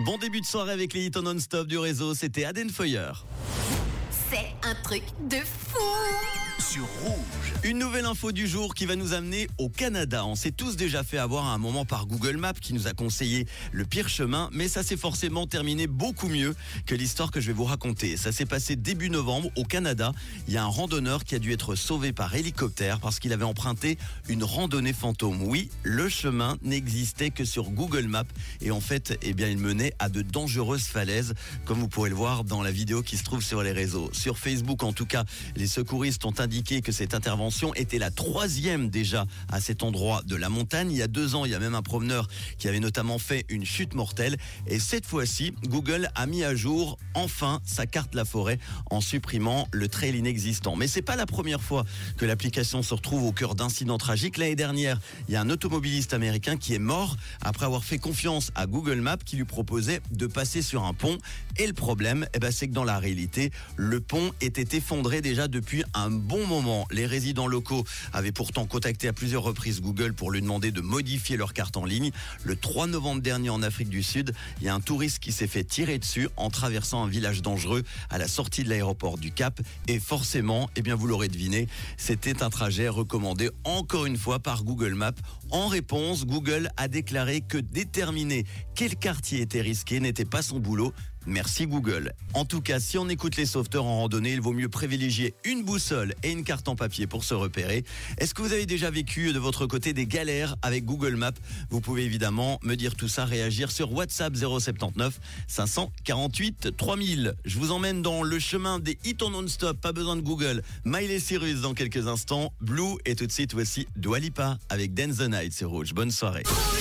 Bon début de soirée avec les hits non-stop du réseau, c'était Aden Feuer. C'est un truc de fou sur Rouge. Une nouvelle info du jour qui va nous amener au Canada. On s'est tous déjà fait avoir à un moment par Google Maps qui nous a conseillé le pire chemin, mais ça s'est forcément terminé beaucoup mieux que l'histoire que je vais vous raconter. Ça s'est passé début novembre au Canada. Il y a un randonneur qui a dû être sauvé par hélicoptère parce qu'il avait emprunté une randonnée fantôme. Oui, le chemin n'existait que sur Google Maps et en fait, eh bien, il menait à de dangereuses falaises, comme vous pourrez le voir dans la vidéo qui se trouve sur les réseaux. Sur Facebook, en tout cas, les secouristes ont indiqué que cette intervention était la troisième déjà à cet endroit de la montagne. Il y a deux ans, il y a même un promeneur qui avait notamment fait une chute mortelle. Et cette fois-ci, Google a mis à jour enfin sa carte la forêt en supprimant le trail inexistant. Mais c'est pas la première fois que l'application se retrouve au cœur d'incidents tragiques. L'année dernière, il y a un automobiliste américain qui est mort après avoir fait confiance à Google Maps qui lui proposait de passer sur un pont. Et le problème, eh ben, c'est que dans la réalité, le pont était effondré déjà depuis un bon moment. Les résidents locaux avaient pourtant contacté à plusieurs reprises Google pour lui demander de modifier leur carte en ligne. Le 3 novembre dernier en Afrique du Sud, il y a un touriste qui s'est fait tirer dessus en traversant un village dangereux à la sortie de l'aéroport du Cap. Et forcément, eh bien vous l'aurez deviné, c'était un trajet recommandé encore une fois par Google Maps. En réponse, Google a déclaré que déterminer quel quartier était risqué n'était pas son boulot, Merci Google. En tout cas, si on écoute les sauveteurs en randonnée, il vaut mieux privilégier une boussole et une carte en papier pour se repérer. Est-ce que vous avez déjà vécu de votre côté des galères avec Google Maps? Vous pouvez évidemment me dire tout ça, réagir sur WhatsApp 079 548 3000. Je vous emmène dans le chemin des hits non-stop, pas besoin de Google. Miley Cyrus dans quelques instants, Blue et tout de suite voici Dwalipa avec Dance the Night, c'est rouge. Bonne soirée.